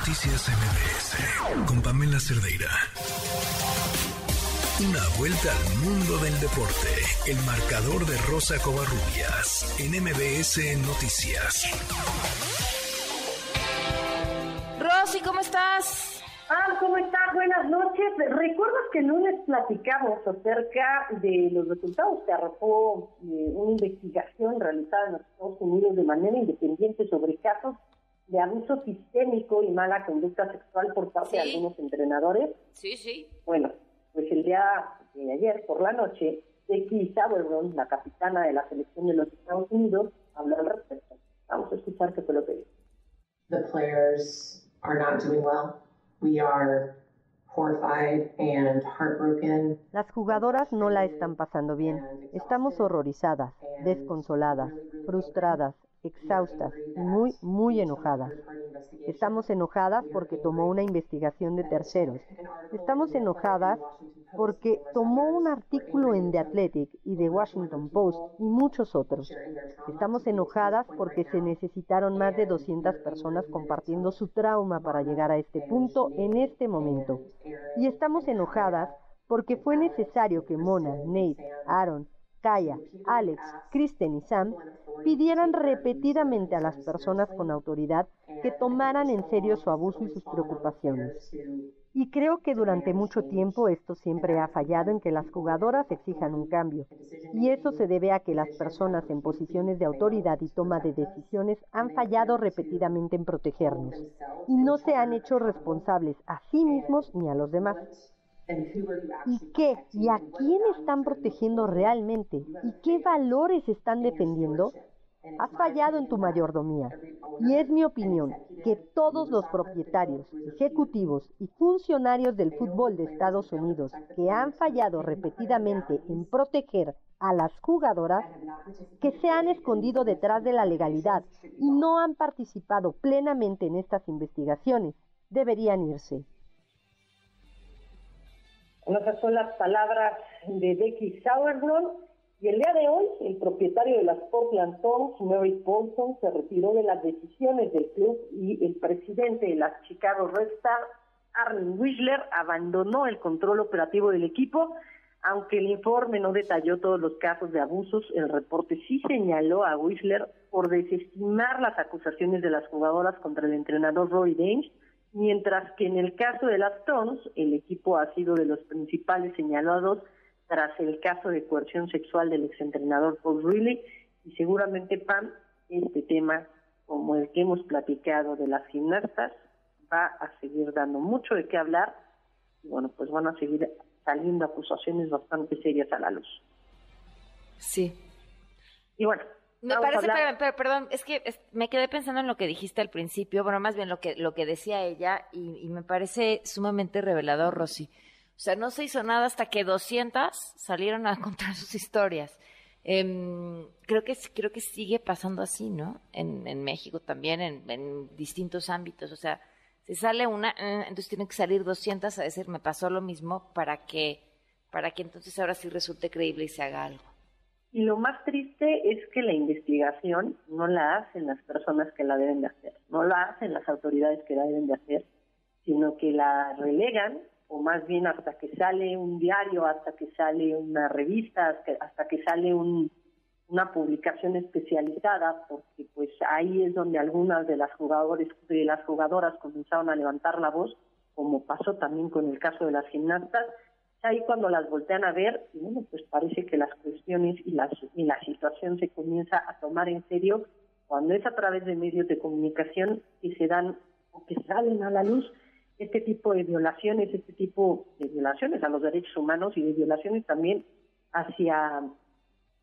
Noticias MBS con Pamela Cerdeira. Una vuelta al mundo del deporte. El marcador de Rosa Covarrubias en MBS Noticias. Rosy, ¿cómo estás? Ah, ¿cómo estás? Buenas noches. ¿Recuerdas que el lunes platicamos acerca de los resultados que arrojó eh, una investigación realizada en los Estados Unidos de manera independiente sobre casos de abuso sistémico y mala conducta sexual por parte de algunos entrenadores? Sí, sí. Bueno, pues el día de ayer por la noche, Becky Sauerbrunn, la capitana de la selección de los Estados Unidos, habló al respecto. Vamos a escuchar qué fue lo que dijo. The players are not doing well. Las jugadoras no la están pasando bien. Estamos horrorizadas, desconsoladas, frustradas, exhaustas muy, muy enojadas. Estamos enojadas porque tomó una investigación de terceros. Estamos enojadas porque tomó un artículo en The Athletic y The Washington Post y muchos otros. Estamos enojadas porque se necesitaron más de 200 personas compartiendo su trauma para llegar a este punto en este momento. Y estamos enojadas porque fue necesario que Mona, Nate, Aaron, Kaya, Alex, Kristen y Sam pidieran repetidamente a las personas con autoridad que tomaran en serio su abuso y sus preocupaciones. Y creo que durante mucho tiempo esto siempre ha fallado en que las jugadoras exijan un cambio. Y eso se debe a que las personas en posiciones de autoridad y toma de decisiones han fallado repetidamente en protegernos. Y no se han hecho responsables a sí mismos ni a los demás. ¿Y qué? ¿Y a quién están protegiendo realmente? ¿Y qué valores están defendiendo? Has fallado en tu mayordomía. Y es mi opinión que todos los propietarios, ejecutivos y funcionarios del fútbol de Estados Unidos que han fallado repetidamente en proteger a las jugadoras, que se han escondido detrás de la legalidad y no han participado plenamente en estas investigaciones, deberían irse. Esas son las palabras de Becky Sauerbrunn. Y el día de hoy, el propietario de las Portland Thorns, Mary Paulson, se retiró de las decisiones del club y el presidente de las Chicago Red Stars, Arlen Wiesler, abandonó el control operativo del equipo. Aunque el informe no detalló todos los casos de abusos, el reporte sí señaló a Wiesler por desestimar las acusaciones de las jugadoras contra el entrenador Roy Dames mientras que en el caso de las Tons, el equipo ha sido de los principales señalados tras el caso de coerción sexual del exentrenador Paul Riley y seguramente Pam, este tema, como el que hemos platicado de las gimnastas, va a seguir dando mucho de qué hablar y bueno, pues van a seguir saliendo acusaciones bastante serias a la luz. Sí. Y bueno, me parece, pero, perdón, es que me quedé pensando en lo que dijiste al principio, bueno, más bien lo que, lo que decía ella, y, me parece sumamente revelador, Rosy. O sea, no se hizo nada hasta que 200 salieron a contar sus historias. Em, creo que creo que sigue pasando así, ¿no? En, en México también, en, en, distintos ámbitos. O sea, si sale una, eh, entonces tienen que salir 200 a decir, me pasó lo mismo, para que, para que entonces ahora sí resulte creíble y se haga algo. Y lo más triste es que la investigación no la hacen las personas que la deben de hacer, no la hacen las autoridades que la deben de hacer, sino que la relegan, o más bien hasta que sale un diario, hasta que sale una revista, hasta que sale una publicación especializada, porque pues ahí es donde algunas de las jugadores, de las jugadoras comenzaron a levantar la voz, como pasó también con el caso de las gimnastas, ahí cuando las voltean a ver, bueno, pues parece que las cuestiones y, las, y la situación se comienza a tomar en serio cuando es a través de medios de comunicación que se dan o que salen a la luz este tipo de violaciones, este tipo de violaciones a los derechos humanos y de violaciones también hacia,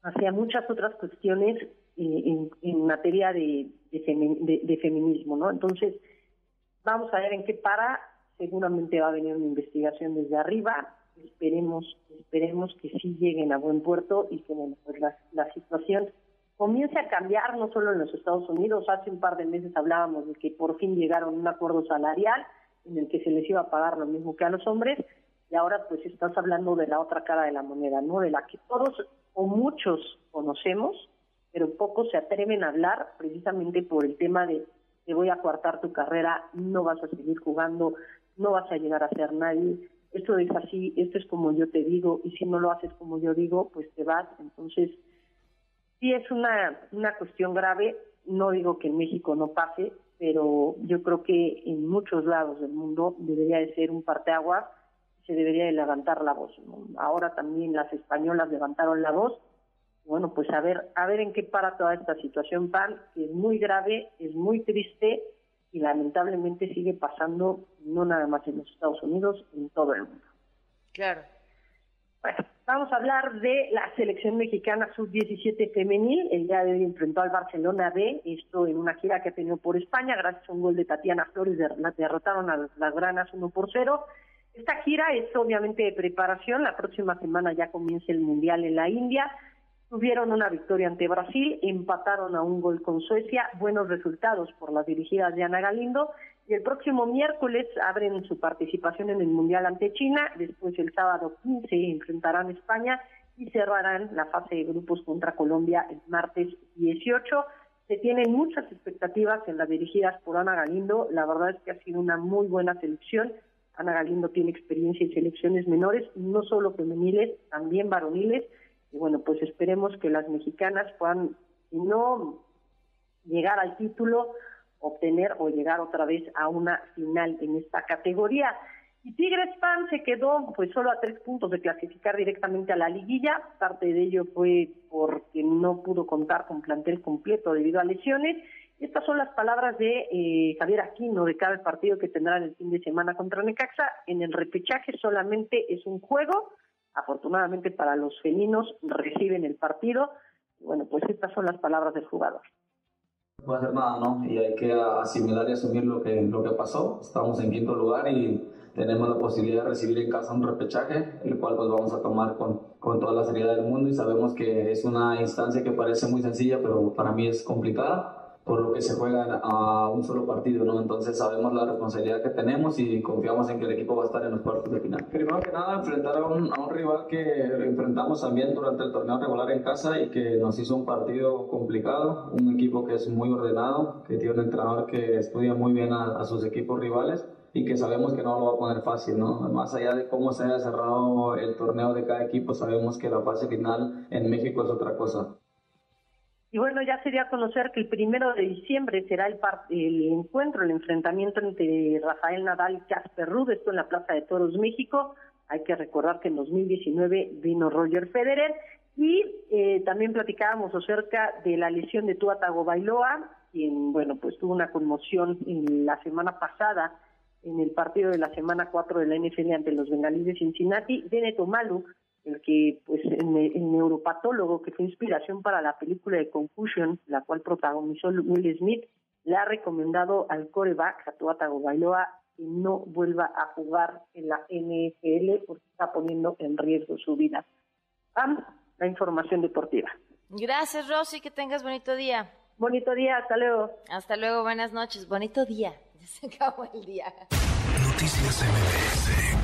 hacia muchas otras cuestiones eh, en, materia de, de, de feminismo, ¿no? Entonces, vamos a ver en qué para, seguramente va a venir una investigación desde arriba, esperemos esperemos que sí lleguen a buen puerto y que pues la, la situación comience a cambiar no solo en los Estados Unidos hace un par de meses hablábamos de que por fin llegaron a un acuerdo salarial en el que se les iba a pagar lo mismo que a los hombres y ahora pues estás hablando de la otra cara de la moneda no de la que todos o muchos conocemos pero pocos se atreven a hablar precisamente por el tema de te voy a coartar tu carrera, no vas a seguir jugando, no vas a llegar a ser nadie. Esto es así, esto es como yo te digo, y si no lo haces como yo digo, pues te vas. Entonces, sí es una, una cuestión grave, no digo que en México no pase, pero yo creo que en muchos lados del mundo debería de ser un parteaguas, se debería de levantar la voz. Ahora también las españolas levantaron la voz. Bueno, pues a ver, a ver en qué para toda esta situación PAN, que es muy grave, es muy triste y lamentablemente sigue pasando no nada más en los Estados Unidos, en todo el mundo. Claro. Bueno, vamos a hablar de la selección mexicana sub-17 femenil. El día de hoy enfrentó al Barcelona B, esto en una gira que ha tenido por España, gracias a un gol de Tatiana Flores, derrotaron a las granas 1 por 0. Esta gira es obviamente de preparación, la próxima semana ya comienza el Mundial en la India. Tuvieron una victoria ante Brasil, empataron a un gol con Suecia, buenos resultados por las dirigidas de Ana Galindo y el próximo miércoles abren su participación en el Mundial ante China, después el sábado 15 enfrentarán España y cerrarán la fase de grupos contra Colombia el martes 18. Se tienen muchas expectativas en las dirigidas por Ana Galindo, la verdad es que ha sido una muy buena selección. Ana Galindo tiene experiencia en selecciones menores, no solo femeniles, también varoniles, y bueno, pues esperemos que las mexicanas puedan, si no llegar al título, obtener o llegar otra vez a una final en esta categoría. Y Tigres Pan se quedó pues solo a tres puntos de clasificar directamente a la liguilla. Parte de ello fue porque no pudo contar con plantel completo debido a lesiones. Estas son las palabras de eh, Javier Aquino de cada partido que tendrán el fin de semana contra Necaxa. En el repechaje solamente es un juego. Afortunadamente para los felinos reciben el partido. Bueno, pues estas son las palabras del jugador no puede hacer nada, ¿no? Y hay que asimilar y asumir lo que, lo que pasó. Estamos en quinto lugar y tenemos la posibilidad de recibir en casa un repechaje, el cual pues vamos a tomar con, con toda la seriedad del mundo y sabemos que es una instancia que parece muy sencilla, pero para mí es complicada por lo que se juega a un solo partido, ¿no? Entonces sabemos la responsabilidad que tenemos y confiamos en que el equipo va a estar en los cuartos de final. Primero que nada, enfrentar a un, a un rival que enfrentamos también durante el torneo regular en casa y que nos hizo un partido complicado, un equipo que es muy ordenado, que tiene un entrenador que estudia muy bien a, a sus equipos rivales y que sabemos que no lo va a poner fácil, ¿no? Más allá de cómo se haya cerrado el torneo de cada equipo, sabemos que la fase final en México es otra cosa. Y bueno, ya sería conocer que el primero de diciembre será el, el encuentro, el enfrentamiento entre Rafael Nadal y Casper Ruud, esto en la Plaza de Toros México. Hay que recordar que en 2019 vino Roger Federer y eh, también platicábamos acerca de la lesión de Tua Bailoa, quien, bueno, pues tuvo una conmoción en la semana pasada en el partido de la semana 4 de la NFL ante los bengalíes de Cincinnati. Beneto Malu el que pues el, neuropatólogo que fue inspiración para la película de Confusion, la cual protagonizó Will Smith, le ha recomendado al coreback, a Tua Tagovailoa, que no vuelva a jugar en la NFL porque está poniendo en riesgo su vida. Pam, la información deportiva. Gracias, Rosy, que tengas bonito día. Bonito día, hasta luego. Hasta luego, buenas noches, bonito día. Ya se acabó el día. Noticias MBS